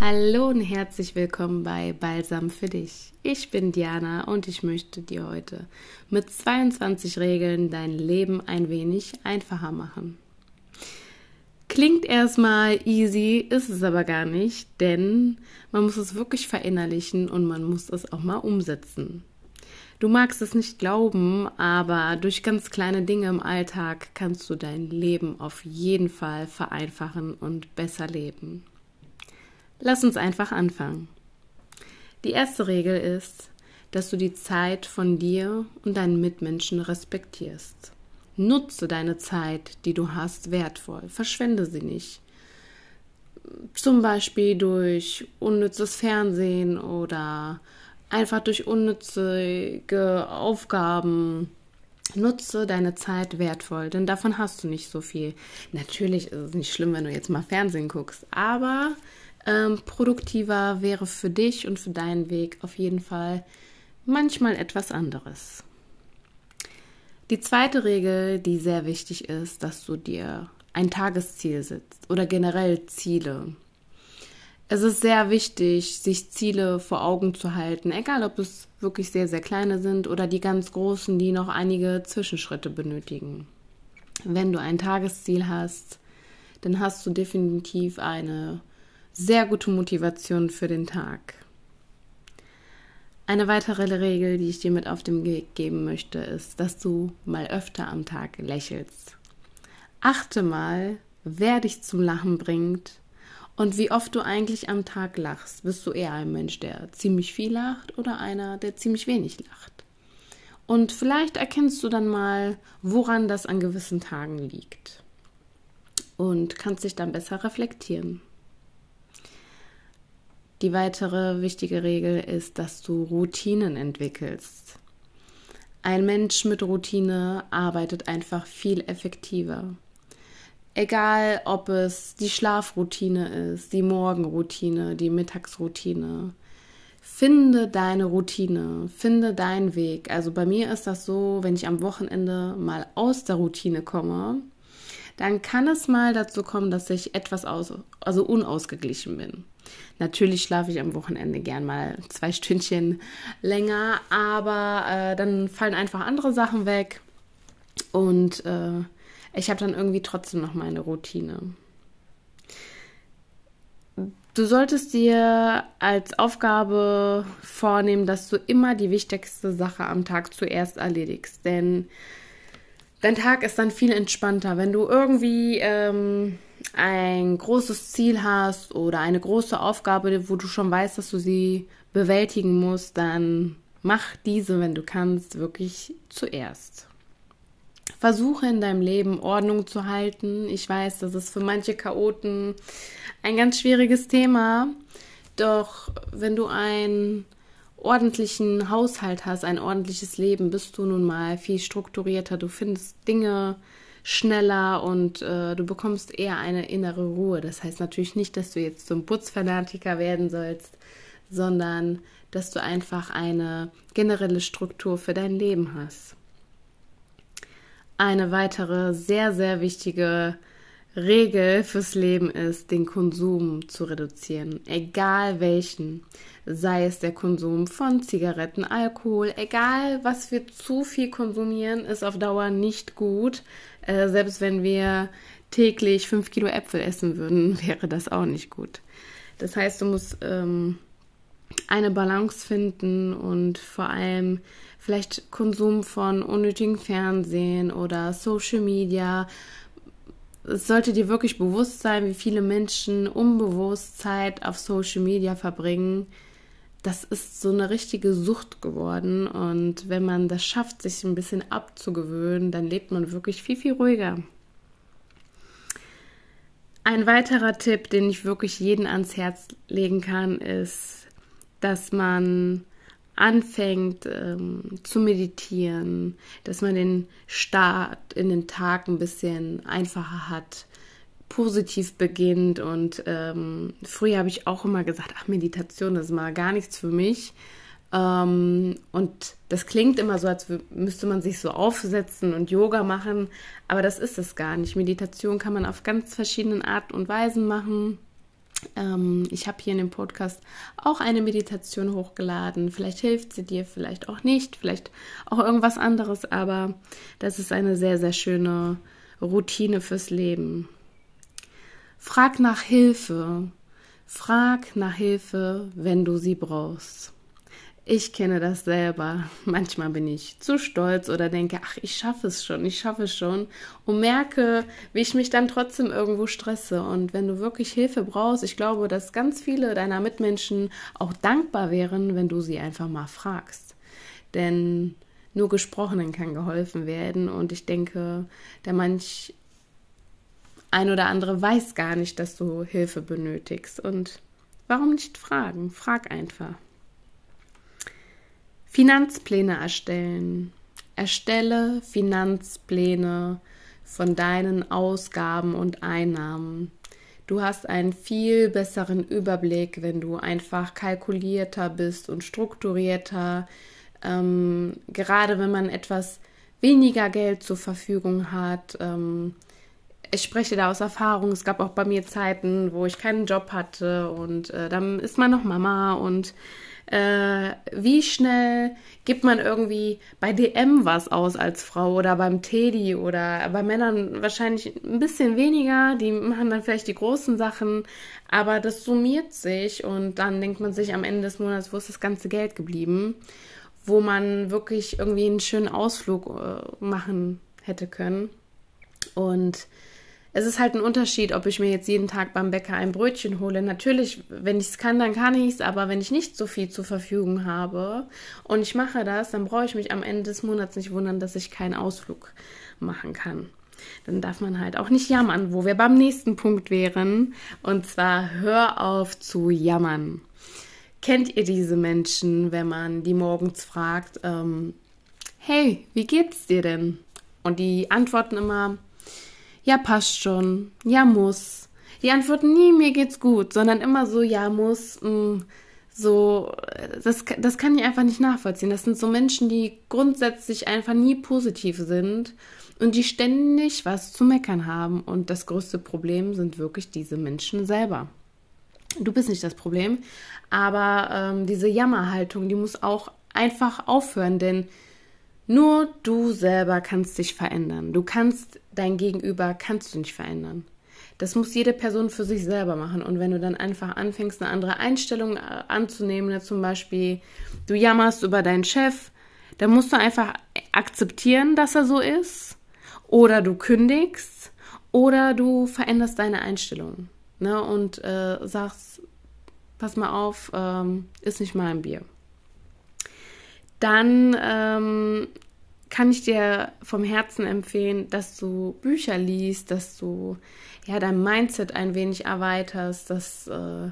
Hallo und herzlich willkommen bei Balsam für dich. Ich bin Diana und ich möchte dir heute mit 22 Regeln dein Leben ein wenig einfacher machen. Klingt erstmal easy, ist es aber gar nicht, denn man muss es wirklich verinnerlichen und man muss es auch mal umsetzen. Du magst es nicht glauben, aber durch ganz kleine Dinge im Alltag kannst du dein Leben auf jeden Fall vereinfachen und besser leben. Lass uns einfach anfangen. Die erste Regel ist, dass du die Zeit von dir und deinen Mitmenschen respektierst. Nutze deine Zeit, die du hast, wertvoll. Verschwende sie nicht. Zum Beispiel durch unnützes Fernsehen oder einfach durch unnützige Aufgaben. Nutze deine Zeit wertvoll, denn davon hast du nicht so viel. Natürlich ist es nicht schlimm, wenn du jetzt mal Fernsehen guckst, aber ähm, produktiver wäre für dich und für deinen Weg auf jeden Fall manchmal etwas anderes. Die zweite Regel, die sehr wichtig ist, dass du dir ein Tagesziel setzt oder generell Ziele. Es ist sehr wichtig, sich Ziele vor Augen zu halten, egal ob es wirklich sehr, sehr kleine sind oder die ganz großen, die noch einige Zwischenschritte benötigen. Wenn du ein Tagesziel hast, dann hast du definitiv eine sehr gute Motivation für den Tag. Eine weitere Regel, die ich dir mit auf den Weg geben möchte, ist, dass du mal öfter am Tag lächelst. Achte mal, wer dich zum Lachen bringt und wie oft du eigentlich am Tag lachst. Bist du eher ein Mensch, der ziemlich viel lacht oder einer, der ziemlich wenig lacht? Und vielleicht erkennst du dann mal, woran das an gewissen Tagen liegt und kannst dich dann besser reflektieren. Die weitere wichtige Regel ist, dass du Routinen entwickelst. Ein Mensch mit Routine arbeitet einfach viel effektiver. Egal, ob es die Schlafroutine ist, die Morgenroutine, die Mittagsroutine. Finde deine Routine, finde deinen Weg. Also bei mir ist das so, wenn ich am Wochenende mal aus der Routine komme, dann kann es mal dazu kommen, dass ich etwas aus, also unausgeglichen bin. Natürlich schlafe ich am Wochenende gern mal zwei Stündchen länger, aber äh, dann fallen einfach andere Sachen weg. Und äh, ich habe dann irgendwie trotzdem noch meine Routine. Du solltest dir als Aufgabe vornehmen, dass du immer die wichtigste Sache am Tag zuerst erledigst, denn dein Tag ist dann viel entspannter, wenn du irgendwie ähm, ein großes Ziel hast oder eine große Aufgabe, wo du schon weißt, dass du sie bewältigen musst, dann mach diese, wenn du kannst, wirklich zuerst. Versuche in deinem Leben Ordnung zu halten. Ich weiß, das ist für manche Chaoten ein ganz schwieriges Thema. Doch wenn du einen ordentlichen Haushalt hast, ein ordentliches Leben, bist du nun mal viel strukturierter. Du findest Dinge schneller und äh, du bekommst eher eine innere Ruhe. Das heißt natürlich nicht, dass du jetzt zum Putzfanatiker werden sollst, sondern dass du einfach eine generelle Struktur für dein Leben hast. Eine weitere sehr, sehr wichtige Regel fürs Leben ist, den Konsum zu reduzieren, egal welchen. Sei es der Konsum von Zigaretten, Alkohol, egal was wir zu viel konsumieren, ist auf Dauer nicht gut. Äh, selbst wenn wir täglich fünf Kilo Äpfel essen würden, wäre das auch nicht gut. Das heißt, du musst ähm, eine Balance finden und vor allem vielleicht Konsum von unnötigem Fernsehen oder Social Media es sollte dir wirklich bewusst sein, wie viele Menschen unbewusst Zeit auf Social Media verbringen. Das ist so eine richtige Sucht geworden. Und wenn man das schafft, sich ein bisschen abzugewöhnen, dann lebt man wirklich viel, viel ruhiger. Ein weiterer Tipp, den ich wirklich jeden ans Herz legen kann, ist, dass man anfängt ähm, zu meditieren, dass man den Start in den Tag ein bisschen einfacher hat, positiv beginnt. Und ähm, früher habe ich auch immer gesagt, ach, Meditation, das ist mal gar nichts für mich. Ähm, und das klingt immer so, als müsste man sich so aufsetzen und Yoga machen, aber das ist es gar nicht. Meditation kann man auf ganz verschiedenen Arten und Weisen machen. Ähm, ich habe hier in dem Podcast auch eine Meditation hochgeladen. Vielleicht hilft sie dir, vielleicht auch nicht, vielleicht auch irgendwas anderes, aber das ist eine sehr, sehr schöne Routine fürs Leben. Frag nach Hilfe. Frag nach Hilfe, wenn du sie brauchst. Ich kenne das selber. Manchmal bin ich zu stolz oder denke, ach, ich schaffe es schon, ich schaffe es schon und merke, wie ich mich dann trotzdem irgendwo stresse. Und wenn du wirklich Hilfe brauchst, ich glaube, dass ganz viele deiner Mitmenschen auch dankbar wären, wenn du sie einfach mal fragst. Denn nur Gesprochenen kann geholfen werden und ich denke, der manch ein oder andere weiß gar nicht, dass du Hilfe benötigst. Und warum nicht fragen? Frag einfach. Finanzpläne erstellen. Erstelle Finanzpläne von deinen Ausgaben und Einnahmen. Du hast einen viel besseren Überblick, wenn du einfach kalkulierter bist und strukturierter. Ähm, gerade wenn man etwas weniger Geld zur Verfügung hat. Ähm, ich spreche da aus Erfahrung. Es gab auch bei mir Zeiten, wo ich keinen Job hatte und äh, dann ist man noch Mama und äh, wie schnell gibt man irgendwie bei DM was aus als Frau oder beim Teddy oder bei Männern wahrscheinlich ein bisschen weniger. Die machen dann vielleicht die großen Sachen, aber das summiert sich und dann denkt man sich am Ende des Monats, wo ist das ganze Geld geblieben, wo man wirklich irgendwie einen schönen Ausflug äh, machen hätte können. Und es ist halt ein Unterschied, ob ich mir jetzt jeden Tag beim Bäcker ein Brötchen hole. Natürlich, wenn ich es kann, dann kann ich es, aber wenn ich nicht so viel zur Verfügung habe und ich mache das, dann brauche ich mich am Ende des Monats nicht wundern, dass ich keinen Ausflug machen kann. Dann darf man halt auch nicht jammern, wo wir beim nächsten Punkt wären. Und zwar hör auf zu jammern. Kennt ihr diese Menschen, wenn man die morgens fragt, ähm, hey, wie geht's dir denn? Und die antworten immer, ja, passt schon, ja, muss. Die antworten nie, mir geht's gut, sondern immer so, ja, muss, mh, mm, so, das, das kann ich einfach nicht nachvollziehen. Das sind so Menschen, die grundsätzlich einfach nie positiv sind und die ständig was zu meckern haben. Und das größte Problem sind wirklich diese Menschen selber. Du bist nicht das Problem, aber ähm, diese Jammerhaltung, die muss auch einfach aufhören, denn nur du selber kannst dich verändern. Du kannst dein Gegenüber kannst du nicht verändern. Das muss jede Person für sich selber machen. Und wenn du dann einfach anfängst, eine andere Einstellung äh, anzunehmen, ne, zum Beispiel du jammerst über deinen Chef, dann musst du einfach akzeptieren, dass er so ist. Oder du kündigst. Oder du veränderst deine Einstellung. Ne, und äh, sagst, pass mal auf, ähm, ist nicht mein Bier. Dann ähm, kann ich dir vom Herzen empfehlen, dass du Bücher liest, dass du ja dein Mindset ein wenig erweiterst. Das äh,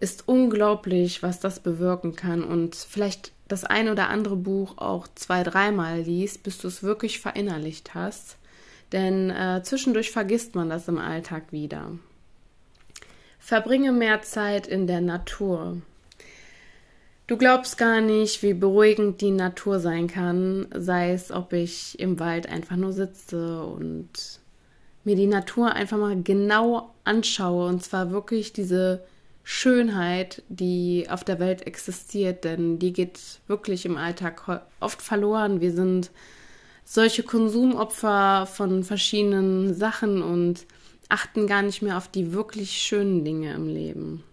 ist unglaublich, was das bewirken kann. Und vielleicht das ein oder andere Buch auch zwei, dreimal liest, bis du es wirklich verinnerlicht hast. Denn äh, zwischendurch vergisst man das im Alltag wieder. Verbringe mehr Zeit in der Natur. Du glaubst gar nicht, wie beruhigend die Natur sein kann, sei es, ob ich im Wald einfach nur sitze und mir die Natur einfach mal genau anschaue und zwar wirklich diese Schönheit, die auf der Welt existiert, denn die geht wirklich im Alltag oft verloren. Wir sind solche Konsumopfer von verschiedenen Sachen und achten gar nicht mehr auf die wirklich schönen Dinge im Leben.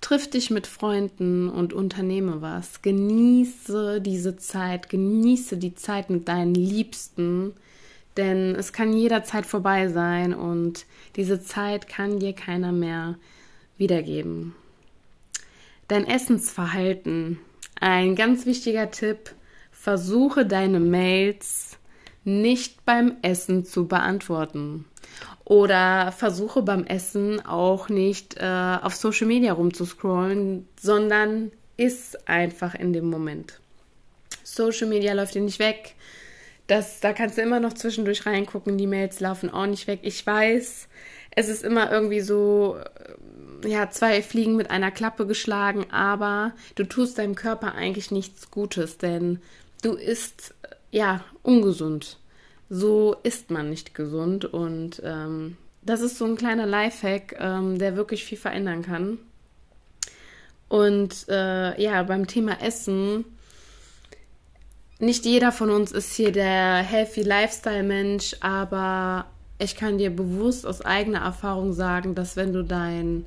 Triff dich mit Freunden und unternehme was. Genieße diese Zeit, genieße die Zeit mit deinen Liebsten, denn es kann jederzeit vorbei sein und diese Zeit kann dir keiner mehr wiedergeben. Dein Essensverhalten. Ein ganz wichtiger Tipp. Versuche deine Mails nicht beim Essen zu beantworten. Oder versuche beim Essen auch nicht äh, auf Social Media rumzuscrollen, sondern iss einfach in dem Moment. Social Media läuft dir nicht weg. Das, da kannst du immer noch zwischendurch reingucken, die Mails laufen auch nicht weg. Ich weiß, es ist immer irgendwie so, äh, ja, zwei Fliegen mit einer Klappe geschlagen, aber du tust deinem Körper eigentlich nichts Gutes, denn du isst, ja, ungesund so ist man nicht gesund und ähm, das ist so ein kleiner Lifehack, ähm, der wirklich viel verändern kann. Und äh, ja, beim Thema Essen, nicht jeder von uns ist hier der Healthy Lifestyle Mensch, aber ich kann dir bewusst aus eigener Erfahrung sagen, dass wenn du dein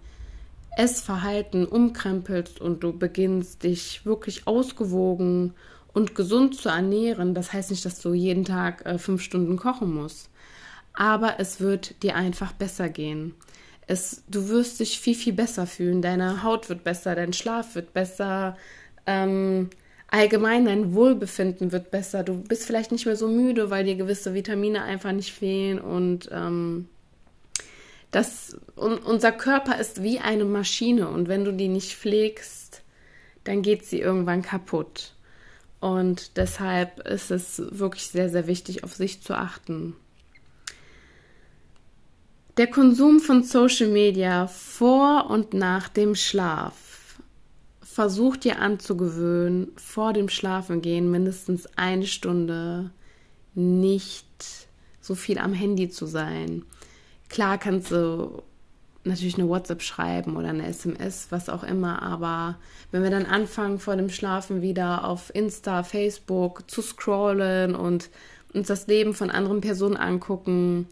Essverhalten umkrempelst und du beginnst, dich wirklich ausgewogen und gesund zu ernähren, das heißt nicht, dass du jeden Tag äh, fünf Stunden kochen musst, aber es wird dir einfach besser gehen. Es, du wirst dich viel, viel besser fühlen. Deine Haut wird besser, dein Schlaf wird besser, ähm, allgemein dein Wohlbefinden wird besser. Du bist vielleicht nicht mehr so müde, weil dir gewisse Vitamine einfach nicht fehlen und ähm, das, un, unser Körper ist wie eine Maschine und wenn du die nicht pflegst, dann geht sie irgendwann kaputt. Und deshalb ist es wirklich sehr, sehr wichtig, auf sich zu achten. Der Konsum von Social Media vor und nach dem Schlaf. Versuch dir anzugewöhnen, vor dem Schlafengehen mindestens eine Stunde nicht so viel am Handy zu sein. Klar kannst du natürlich eine WhatsApp schreiben oder eine SMS, was auch immer, aber wenn wir dann anfangen, vor dem Schlafen wieder auf Insta, Facebook zu scrollen und uns das Leben von anderen Personen angucken,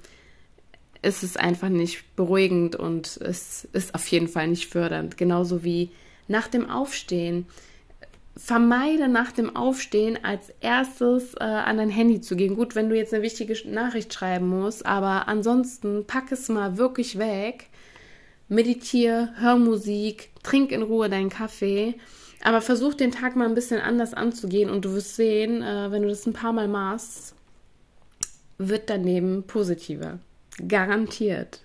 ist es einfach nicht beruhigend und es ist auf jeden Fall nicht fördernd. Genauso wie nach dem Aufstehen. Vermeide nach dem Aufstehen als erstes äh, an dein Handy zu gehen. Gut, wenn du jetzt eine wichtige Nachricht schreiben musst, aber ansonsten pack es mal wirklich weg meditiere, hör Musik, trink in Ruhe deinen Kaffee. Aber versuch den Tag mal ein bisschen anders anzugehen und du wirst sehen, äh, wenn du das ein paar Mal machst, wird dein Leben positiver. Garantiert.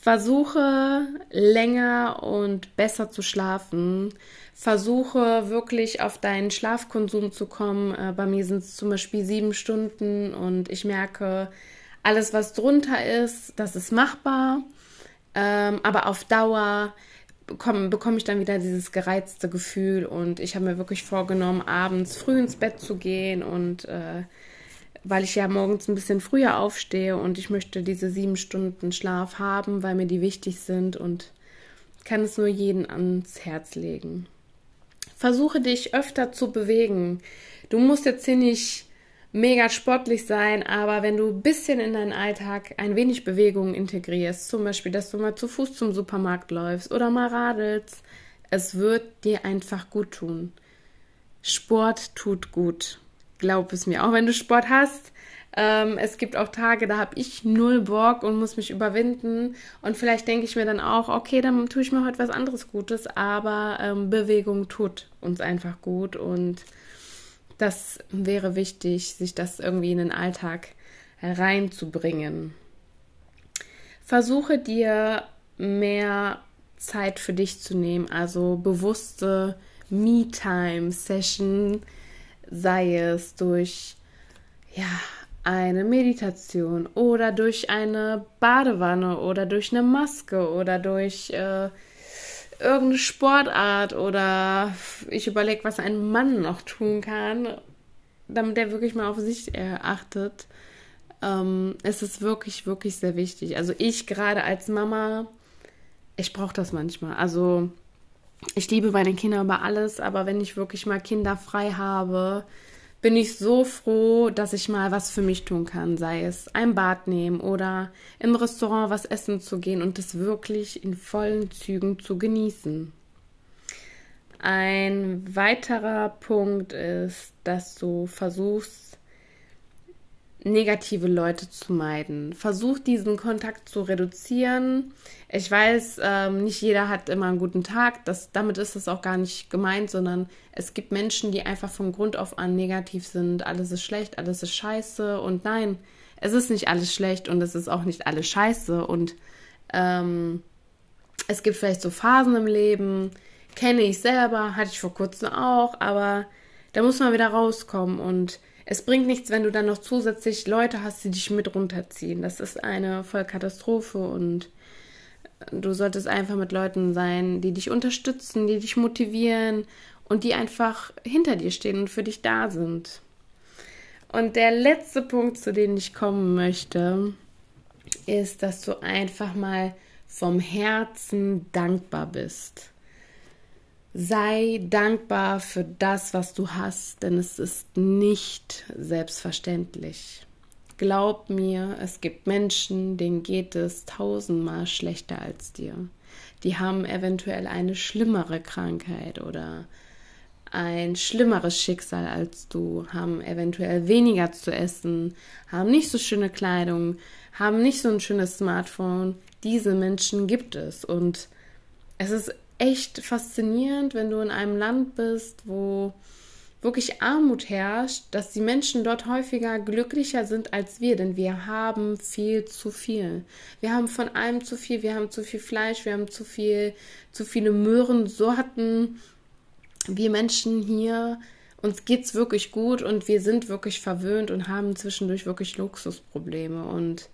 Versuche länger und besser zu schlafen. Versuche wirklich auf deinen Schlafkonsum zu kommen. Äh, bei mir sind es zum Beispiel sieben Stunden und ich merke, alles, was drunter ist, das ist machbar. Ähm, aber auf Dauer bekomme, bekomme ich dann wieder dieses gereizte Gefühl und ich habe mir wirklich vorgenommen, abends früh ins Bett zu gehen und äh, weil ich ja morgens ein bisschen früher aufstehe und ich möchte diese sieben Stunden Schlaf haben, weil mir die wichtig sind und kann es nur jeden ans Herz legen. Versuche dich öfter zu bewegen. Du musst jetzt hier nicht mega sportlich sein, aber wenn du ein bisschen in deinen Alltag ein wenig Bewegung integrierst, zum Beispiel, dass du mal zu Fuß zum Supermarkt läufst oder mal radelst, es wird dir einfach gut tun. Sport tut gut. Glaub es mir. Auch wenn du Sport hast, ähm, es gibt auch Tage, da habe ich null Bock und muss mich überwinden. Und vielleicht denke ich mir dann auch, okay, dann tue ich mir heute was anderes Gutes. Aber ähm, Bewegung tut uns einfach gut und das wäre wichtig, sich das irgendwie in den Alltag reinzubringen. Versuche dir mehr Zeit für dich zu nehmen, also bewusste Me-Time-Session, sei es durch ja, eine Meditation oder durch eine Badewanne oder durch eine Maske oder durch äh, irgendeine Sportart oder ich überlege, was ein Mann noch tun kann, damit er wirklich mal auf sich achtet. Ähm, es ist wirklich, wirklich sehr wichtig. Also ich gerade als Mama, ich brauche das manchmal. Also ich liebe meine Kinder über alles, aber wenn ich wirklich mal Kinder frei habe, bin ich so froh, dass ich mal was für mich tun kann, sei es ein Bad nehmen oder im Restaurant was essen zu gehen und es wirklich in vollen Zügen zu genießen. Ein weiterer Punkt ist, dass du versuchst, negative Leute zu meiden. Versuch diesen Kontakt zu reduzieren. Ich weiß, ähm, nicht jeder hat immer einen guten Tag. Das, damit ist es auch gar nicht gemeint, sondern es gibt Menschen, die einfach von Grund auf an negativ sind. Alles ist schlecht, alles ist scheiße. Und nein, es ist nicht alles schlecht und es ist auch nicht alles scheiße. Und ähm, es gibt vielleicht so Phasen im Leben, kenne ich selber, hatte ich vor kurzem auch, aber da muss man wieder rauskommen und es bringt nichts, wenn du dann noch zusätzlich Leute hast, die dich mit runterziehen. Das ist eine Vollkatastrophe und du solltest einfach mit Leuten sein, die dich unterstützen, die dich motivieren und die einfach hinter dir stehen und für dich da sind. Und der letzte Punkt, zu dem ich kommen möchte, ist, dass du einfach mal vom Herzen dankbar bist. Sei dankbar für das, was du hast, denn es ist nicht selbstverständlich. Glaub mir, es gibt Menschen, denen geht es tausendmal schlechter als dir. Die haben eventuell eine schlimmere Krankheit oder ein schlimmeres Schicksal als du, haben eventuell weniger zu essen, haben nicht so schöne Kleidung, haben nicht so ein schönes Smartphone. Diese Menschen gibt es und es ist echt faszinierend, wenn du in einem Land bist, wo wirklich Armut herrscht, dass die Menschen dort häufiger glücklicher sind als wir, denn wir haben viel zu viel. Wir haben von allem zu viel, wir haben zu viel Fleisch, wir haben zu viel, zu viele Möhrensorten. Wir Menschen hier, uns geht's wirklich gut und wir sind wirklich verwöhnt und haben zwischendurch wirklich Luxusprobleme und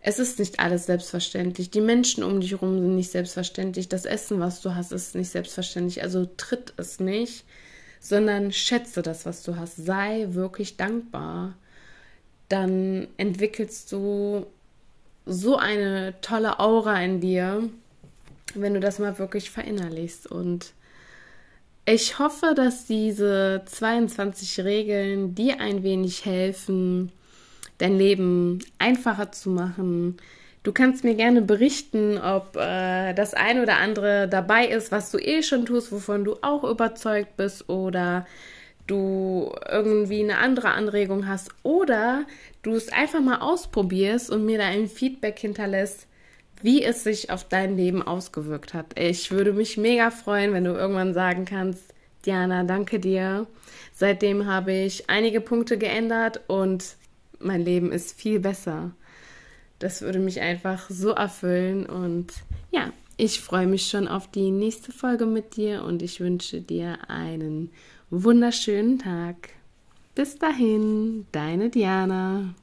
es ist nicht alles selbstverständlich. Die Menschen um dich herum sind nicht selbstverständlich. Das Essen, was du hast, ist nicht selbstverständlich. Also tritt es nicht, sondern schätze das, was du hast. Sei wirklich dankbar. Dann entwickelst du so eine tolle Aura in dir, wenn du das mal wirklich verinnerlichst. Und ich hoffe, dass diese 22 Regeln dir ein wenig helfen, dein Leben einfacher zu machen. Du kannst mir gerne berichten, ob äh, das ein oder andere dabei ist, was du eh schon tust, wovon du auch überzeugt bist oder du irgendwie eine andere Anregung hast oder du es einfach mal ausprobierst und mir da ein Feedback hinterlässt, wie es sich auf dein Leben ausgewirkt hat. Ich würde mich mega freuen, wenn du irgendwann sagen kannst, Diana, danke dir. Seitdem habe ich einige Punkte geändert und mein Leben ist viel besser. Das würde mich einfach so erfüllen und ja, ich freue mich schon auf die nächste Folge mit dir und ich wünsche dir einen wunderschönen Tag. Bis dahin, deine Diana.